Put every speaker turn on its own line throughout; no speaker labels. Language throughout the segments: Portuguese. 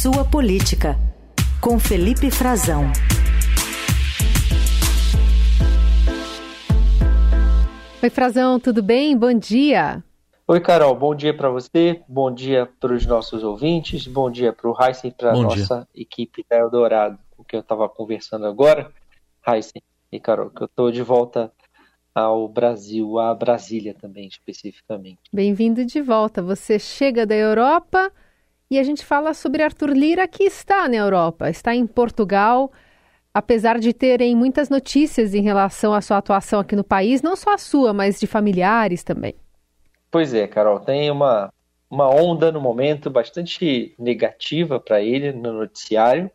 Sua Política, com Felipe Frazão.
Oi, Frazão, tudo bem? Bom dia.
Oi, Carol, bom dia para você, bom dia para os nossos ouvintes, bom dia para o Heisen e para a nossa equipe da Eldorado, com que eu estava conversando agora. Heisen e Carol, que eu estou de volta ao Brasil, a Brasília também, especificamente.
Bem-vindo de volta. Você chega da Europa e a gente fala sobre Arthur Lira, que está na Europa, está em Portugal, apesar de terem muitas notícias em relação à sua atuação aqui no país, não só a sua, mas de familiares também.
Pois é, Carol, tem uma, uma onda no momento bastante negativa para ele no noticiário,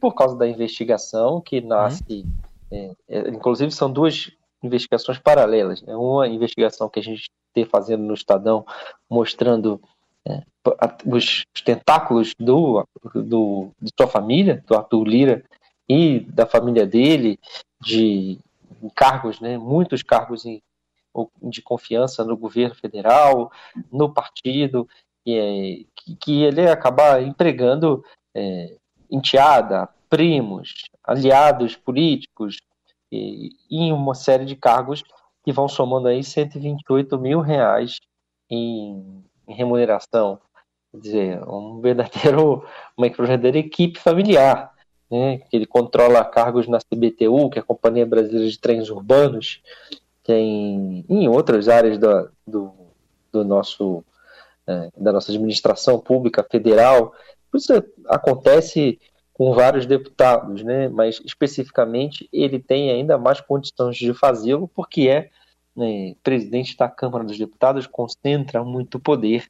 por causa da investigação que nasce. Uhum. É, é, inclusive, são duas investigações paralelas. Né? Uma investigação que a gente tem fazendo no Estadão, mostrando é, os, os, tentáculos do, do, de sua família, do Arthur Lira, e da família dele, de cargos, né, muitos cargos em, de confiança no governo federal, no partido, e, que, que ele acaba empregando é, enteada, primos, aliados políticos, e, em uma série de cargos que vão somando aí 128 mil reais em, em remuneração. Quer dizer, um verdadeiro, uma verdadeira equipe familiar. Né, que ele controla cargos na CBTU, que é a Companhia Brasileira de Trens Urbanos, tem em outras áreas do, do, do nosso é, da nossa administração pública federal. Isso acontece com vários deputados, né? mas especificamente ele tem ainda mais condições de fazê-lo, porque é né, presidente da Câmara dos Deputados, concentra muito poder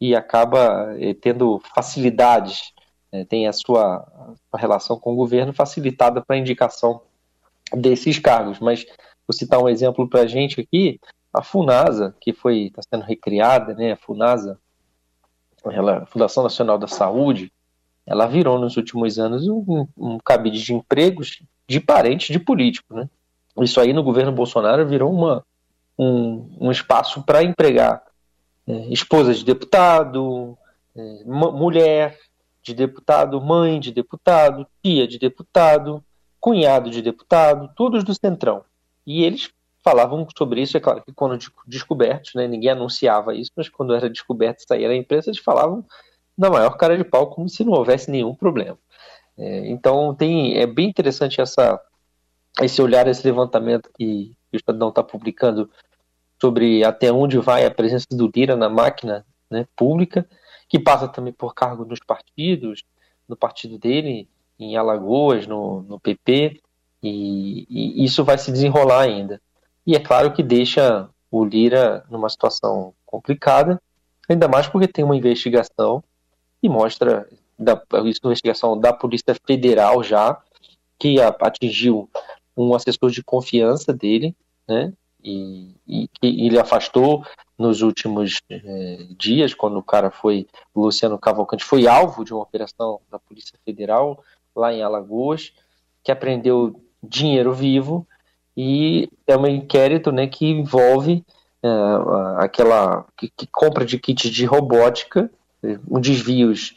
e acaba eh, tendo facilidades, né, tem a sua, a relação com o governo facilitada para a indicação desses cargos. Mas vou citar um exemplo para a gente aqui, a FUNASA, que foi está sendo recriada, né, a FUNASA, ela, Fundação Nacional da Saúde, ela virou nos últimos anos um, um cabide de empregos de parentes de políticos, né? Isso aí no governo Bolsonaro virou uma, um, um espaço para empregar esposa de deputado, é, mulher de deputado, mãe de deputado, tia de deputado, cunhado de deputado, todos do Centrão. E eles falavam sobre isso, é claro que quando descobertos, né, ninguém anunciava isso, mas quando era descoberto e saía na imprensa, eles falavam na maior cara de pau, como se não houvesse nenhum problema. É, então tem, é bem interessante essa, esse olhar, esse levantamento que o Estadão está publicando sobre até onde vai a presença do Lira na máquina né, pública, que passa também por cargo nos partidos, no partido dele, em Alagoas, no, no PP, e, e isso vai se desenrolar ainda. E é claro que deixa o Lira numa situação complicada, ainda mais porque tem uma investigação e mostra da, isso na investigação da Polícia Federal já, que atingiu um assessor de confiança dele, né? E, e ele afastou nos últimos é, dias, quando o cara foi, o Luciano Cavalcante, foi alvo de uma operação da Polícia Federal lá em Alagoas, que apreendeu dinheiro vivo e é um inquérito né, que envolve é, aquela que, que compra de kits de robótica um desvios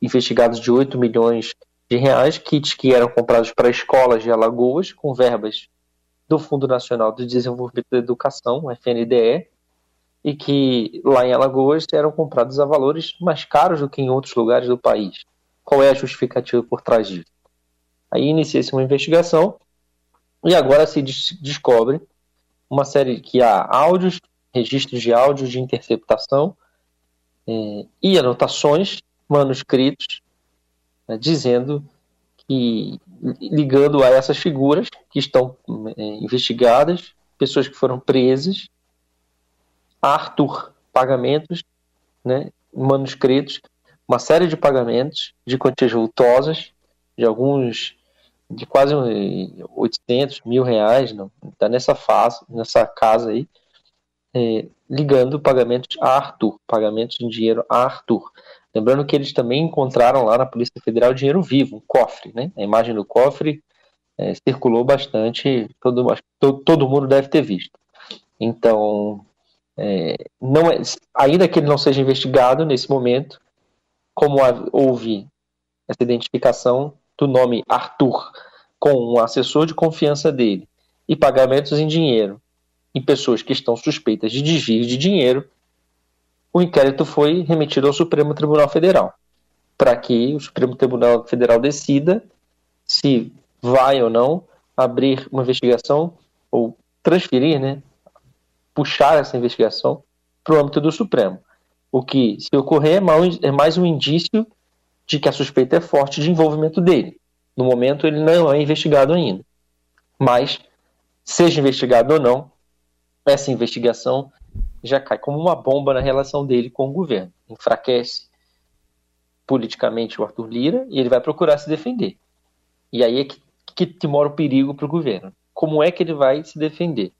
investigados de 8 milhões de reais, kits que eram comprados para escolas de Alagoas, com verbas do Fundo Nacional de Desenvolvimento da Educação, FNDE, e que lá em Alagoas eram comprados a valores mais caros do que em outros lugares do país. Qual é a justificativa por trás disso? Aí inicia-se uma investigação e agora se descobre uma série que há áudios, registros de áudios de interceptação é, e anotações, manuscritos, né, dizendo que, ligando a essas figuras que estão é, investigadas, pessoas que foram presas, Arthur, pagamentos, né, manuscritos, uma série de pagamentos de quantias vultosas, de alguns de quase 800 mil reais, não, tá nessa fase, nessa casa aí, é, ligando pagamentos a Arthur, pagamentos em dinheiro a Arthur. Lembrando que eles também encontraram lá na Polícia Federal dinheiro vivo, um cofre, né? A imagem do cofre é, circulou bastante, todo, todo, todo mundo deve ter visto. Então, é, não é, ainda que ele não seja investigado nesse momento, como houve essa identificação do nome Arthur com um assessor de confiança dele e pagamentos em dinheiro em pessoas que estão suspeitas de desvio de dinheiro, o inquérito foi remetido ao Supremo Tribunal Federal para que o Supremo Tribunal Federal decida se vai ou não abrir uma investigação ou transferir, né, puxar essa investigação para o âmbito do Supremo. O que, se ocorrer, é, é mais um indício de que a suspeita é forte de envolvimento dele. No momento, ele não é investigado ainda. Mas, seja investigado ou não, essa investigação já cai como uma bomba na relação dele com o governo. Enfraquece politicamente o Arthur Lira e ele vai procurar se defender. E aí é que, que, que mora o perigo para o governo. Como é que ele vai se defender?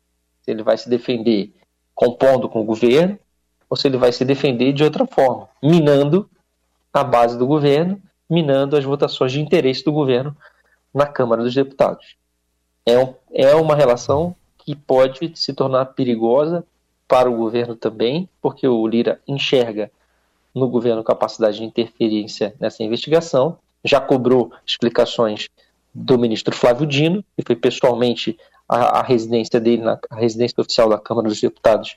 Se ele vai se defender compondo com o governo ou se ele vai se defender de outra forma, minando a base do governo, minando as votações de interesse do governo na Câmara dos Deputados. É, um, é uma relação que pode se tornar perigosa para o governo também, porque o Lira enxerga no governo capacidade de interferência nessa investigação, já cobrou explicações do ministro Flávio Dino, que foi pessoalmente à, residência dele, na residência oficial da Câmara dos Deputados,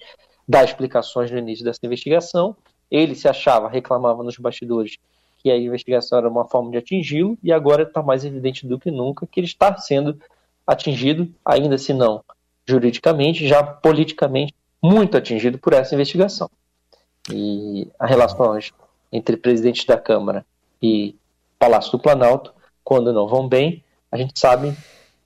dar explicações no início dessa investigação. Ele se achava, reclamava nos bastidores que a investigação era uma forma de atingi-lo, e agora está mais evidente do que nunca que ele está sendo atingido, ainda se não juridicamente, já politicamente muito atingido por essa investigação. E as relações entre presidente da Câmara e Palácio do Planalto, quando não vão bem, a gente sabe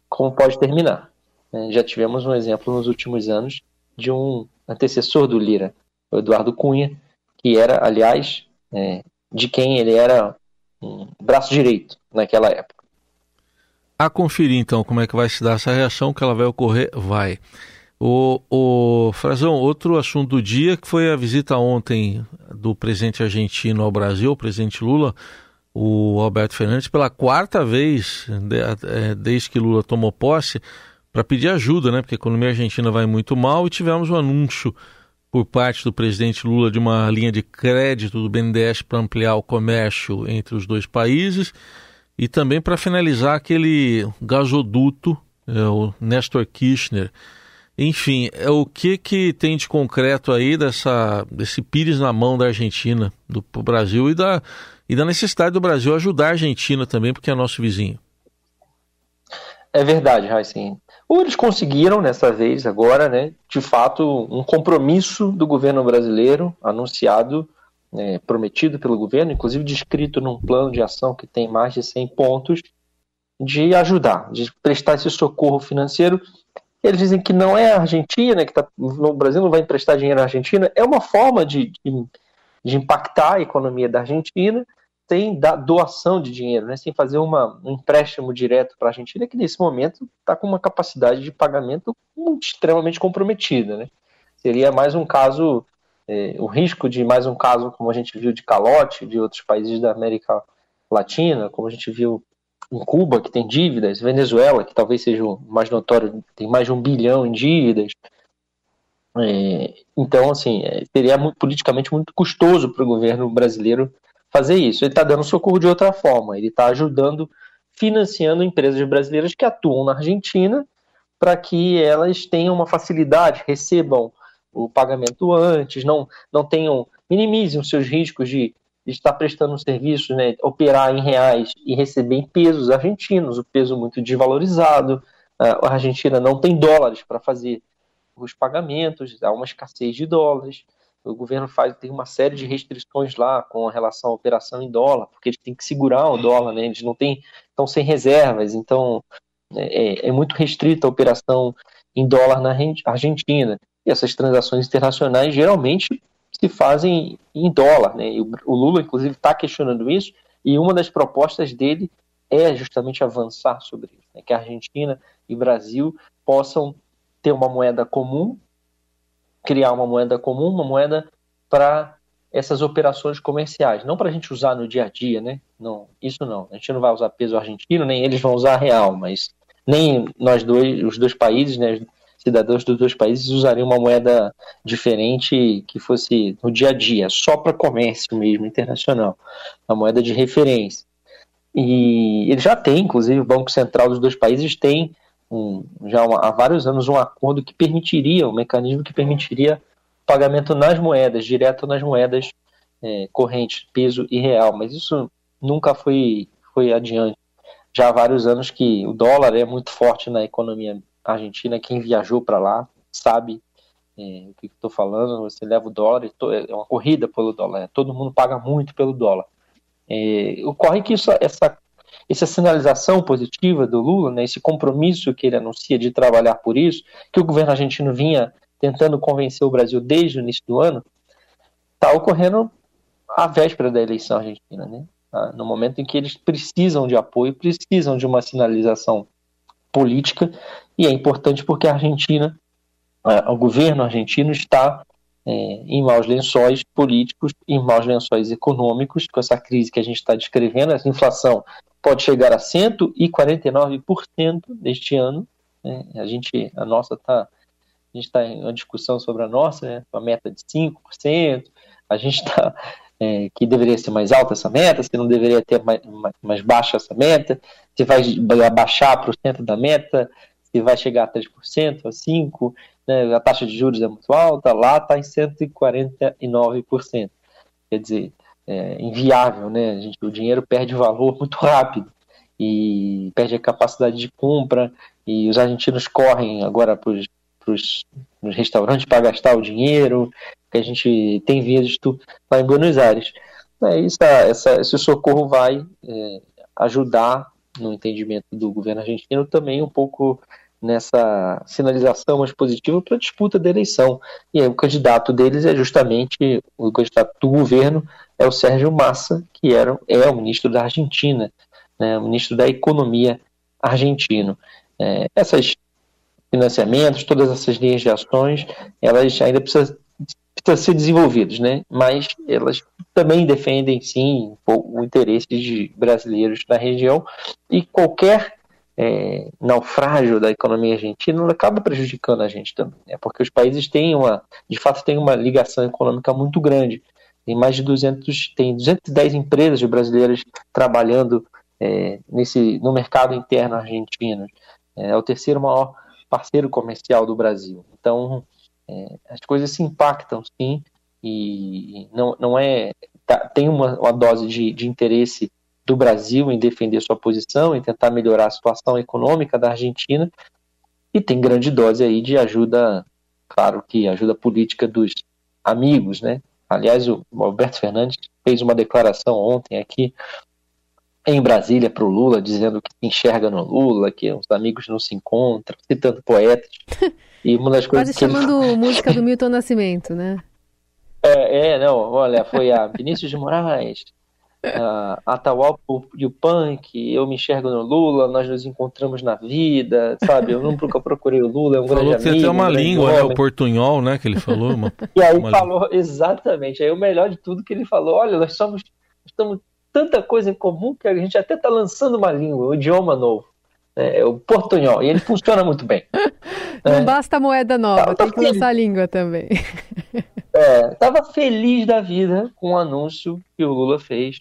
como pode terminar. É, já tivemos um exemplo nos últimos anos de um antecessor do Lira, o Eduardo Cunha, que era, aliás, é, de quem ele era um braço direito naquela época.
A conferir então como é que vai se dar essa reação, que ela vai ocorrer, vai. O, o Frazão, outro assunto do dia que foi a visita ontem do presidente argentino ao Brasil, o presidente Lula, o Alberto Fernandes, pela quarta vez é, desde que Lula tomou posse, para pedir ajuda, né? Porque a economia argentina vai muito mal e tivemos um anúncio por parte do presidente Lula de uma linha de crédito do BNDES para ampliar o comércio entre os dois países e também para finalizar aquele gasoduto, é, o Nestor Kirchner enfim, é o que que tem de concreto aí dessa, desse pires na mão da Argentina, do Brasil e da, e da necessidade do Brasil ajudar a Argentina também, porque é nosso vizinho.
É verdade, Raicin. Ou eles conseguiram nessa vez agora, né, de fato, um compromisso do governo brasileiro anunciado, né, prometido pelo governo, inclusive descrito num plano de ação que tem mais de 100 pontos, de ajudar, de prestar esse socorro financeiro eles dizem que não é a Argentina, que tá, no Brasil não vai emprestar dinheiro à Argentina. É uma forma de, de, de impactar a economia da Argentina sem dar doação de dinheiro, né, sem fazer uma, um empréstimo direto para a Argentina, que nesse momento está com uma capacidade de pagamento extremamente comprometida. Né? Seria mais um caso, é, o risco de mais um caso, como a gente viu de calote de outros países da América Latina, como a gente viu em Cuba, que tem dívidas, Venezuela, que talvez seja o mais notório, tem mais de um bilhão em dívidas. É, então, assim, é, seria muito, politicamente muito custoso para o governo brasileiro fazer isso. Ele está dando socorro de outra forma, ele está ajudando, financiando empresas brasileiras que atuam na Argentina para que elas tenham uma facilidade, recebam o pagamento antes, não, não tenham, minimizem os seus riscos de estar prestando um serviço, né, operar em reais e receber em pesos argentinos, o peso muito desvalorizado. A Argentina não tem dólares para fazer os pagamentos, há uma escassez de dólares. O governo faz tem uma série de restrições lá com relação à operação em dólar, porque eles têm que segurar o dólar, né? Eles não têm, estão sem reservas, então é, é muito restrita a operação em dólar na Argentina. E essas transações internacionais geralmente se fazem em dólar. Né? o Lula, inclusive, está questionando isso, e uma das propostas dele é justamente avançar sobre isso, né? que a Argentina e Brasil possam ter uma moeda comum, criar uma moeda comum, uma moeda para essas operações comerciais, não para a gente usar no dia a dia, né? Não, isso não. A gente não vai usar peso argentino, nem eles vão usar real, mas nem nós dois, os dois países, né? Cidadãos dos dois países usariam uma moeda diferente que fosse no dia a dia, só para comércio mesmo, internacional, a moeda de referência. E ele já tem, inclusive, o Banco Central dos dois países tem um, já há vários anos um acordo que permitiria, um mecanismo que permitiria pagamento nas moedas, direto nas moedas é, correntes, peso e real, mas isso nunca foi, foi adiante. Já há vários anos que o dólar é muito forte na economia argentina, quem viajou para lá sabe é, o que estou falando, você leva o dólar, é uma corrida pelo dólar, todo mundo paga muito pelo dólar. É, ocorre que isso, essa, essa sinalização positiva do Lula, né, esse compromisso que ele anuncia de trabalhar por isso, que o governo argentino vinha tentando convencer o Brasil desde o início do ano, está ocorrendo à véspera da eleição argentina, né? Tá? no momento em que eles precisam de apoio, precisam de uma sinalização política, e é importante porque a Argentina, o governo argentino está é, em maus lençóis políticos, em maus lençóis econômicos, com essa crise que a gente está descrevendo, essa inflação pode chegar a 149% neste ano, né? a gente, a nossa está, a gente está em uma discussão sobre a nossa, né? a meta de 5%, a gente está é, que deveria ser mais alta essa meta, se não deveria ter mais, mais, baixa essa meta, se vai abaixar para o centro da meta, se vai chegar a 3%, a 5%, né, a taxa de juros é muito alta, lá está em 149%. Quer dizer, é inviável, né? A gente, o dinheiro perde valor muito rápido e perde a capacidade de compra e os argentinos correm agora para os restaurantes para gastar o dinheiro, que a gente tem visto lá em Buenos Aires. É, essa, essa, esse socorro vai é, ajudar no entendimento do governo argentino também um pouco nessa sinalização mais positiva para a disputa da eleição. E aí, o candidato deles é justamente o candidato do governo é o Sérgio Massa, que era, é o ministro da Argentina, né, o ministro da Economia argentino. É, esses financiamentos, todas essas linhas de ações, elas ainda precisam precisam ser desenvolvidos, né? Mas elas também defendem, sim, o interesse de brasileiros na região e qualquer é, naufrágio da economia argentina acaba prejudicando a gente também, né? porque os países têm uma, de fato, têm uma ligação econômica muito grande. Tem mais de 200, tem 210 empresas brasileiras trabalhando é, nesse, no mercado interno argentino. É, é o terceiro maior parceiro comercial do Brasil. Então, é, as coisas se impactam, sim, e não, não é. Tá, tem uma, uma dose de, de interesse do Brasil em defender sua posição, em tentar melhorar a situação econômica da Argentina, e tem grande dose aí de ajuda, claro que ajuda política dos amigos, né? Aliás, o Alberto Fernandes fez uma declaração ontem aqui em Brasília para o Lula, dizendo que se enxerga no Lula, que os amigos não se encontram, citando poetas.
E uma das coisas Quase chamando ele... música do Milton Nascimento, né?
É, é, não, olha, foi a Vinícius de Moraes, a Atahualpa e o Punk, eu me enxergo no Lula, nós nos encontramos na vida, sabe? Eu nunca procurei o Lula, é um falou grande
que
amigo.
Tem uma língua, né? O portunhol, né? Que ele falou. Uma,
e aí falou, língua. exatamente. Aí o melhor de tudo que ele falou, olha, nós somos, estamos tanta coisa em comum que a gente até está lançando uma língua, um idioma novo. Né? É o portunhol, e ele funciona muito bem.
Não é. basta moeda nova, tá, tem que lançar a língua também.
É, tava feliz da vida com o anúncio que o Lula fez,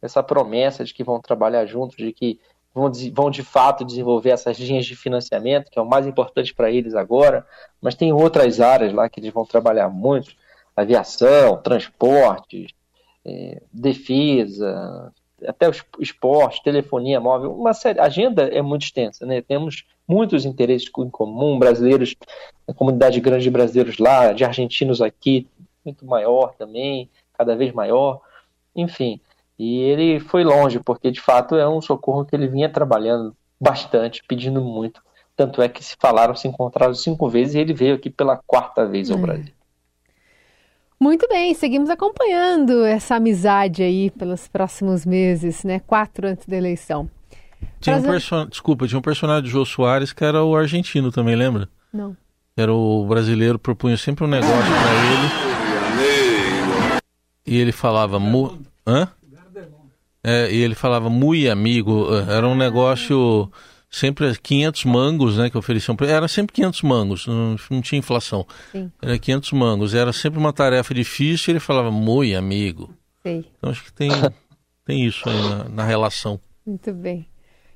essa promessa de que vão trabalhar juntos, de que vão, vão de fato desenvolver essas linhas de financiamento, que é o mais importante para eles agora, mas tem outras áreas lá que eles vão trabalhar muito, aviação, transportes, é, defesa, até o esporte, telefonia móvel, uma série, a agenda é muito extensa, né? Temos muitos interesses em comum, brasileiros, a comunidade grande de brasileiros lá, de argentinos aqui, muito maior também, cada vez maior, enfim. E ele foi longe, porque de fato é um socorro que ele vinha trabalhando bastante, pedindo muito. Tanto é que se falaram, se encontraram cinco vezes e ele veio aqui pela quarta vez ao hum. Brasil.
Muito bem, seguimos acompanhando essa amizade aí pelos próximos meses, né? Quatro antes da eleição.
Tinha um person... Desculpa, tinha um personagem de Jô Soares que era o argentino também, lembra?
Não.
Era o brasileiro, propunha sempre um negócio para ele. E ele falava. Mu... Hã? É, e ele falava muito amigo. Era um negócio sempre 500 mangos, né, que ofereciam para Era sempre 500 mangos, não, não tinha inflação. Sim. Era 500 mangos, era sempre uma tarefa difícil e ele falava, muito amigo. Sim. Então acho que tem, tem isso aí na, na relação.
Muito bem.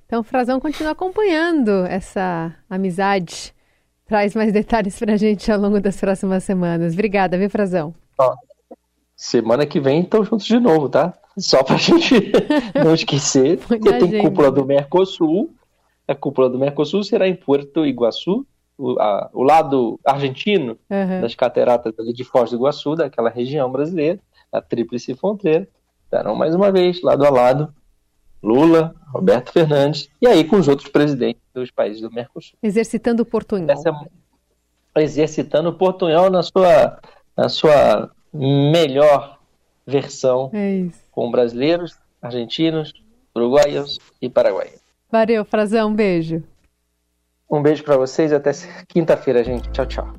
Então o Frazão continua acompanhando essa amizade. Traz mais detalhes para a gente ao longo das próximas semanas. Obrigada, viu, Frazão?
Ó, semana que vem estão juntos de novo, tá? Só para a gente não esquecer, porque tem cúpula do Mercosul. A cúpula do Mercosul será em Porto Iguaçu, o, a, o lado argentino uhum. das cataratas ali de Foz do Iguaçu, daquela região brasileira, a Tríplice Fronteira. Estarão mais uma vez lado a lado Lula, Roberto Fernandes, e aí com os outros presidentes dos países do Mercosul.
Exercitando o portunhol. Essa,
exercitando o portunhol na sua, na sua melhor versão é com brasileiros, argentinos, uruguaios e paraguaios.
Valeu, Frazão, um beijo.
Um beijo para vocês e até quinta-feira, gente. Tchau, tchau.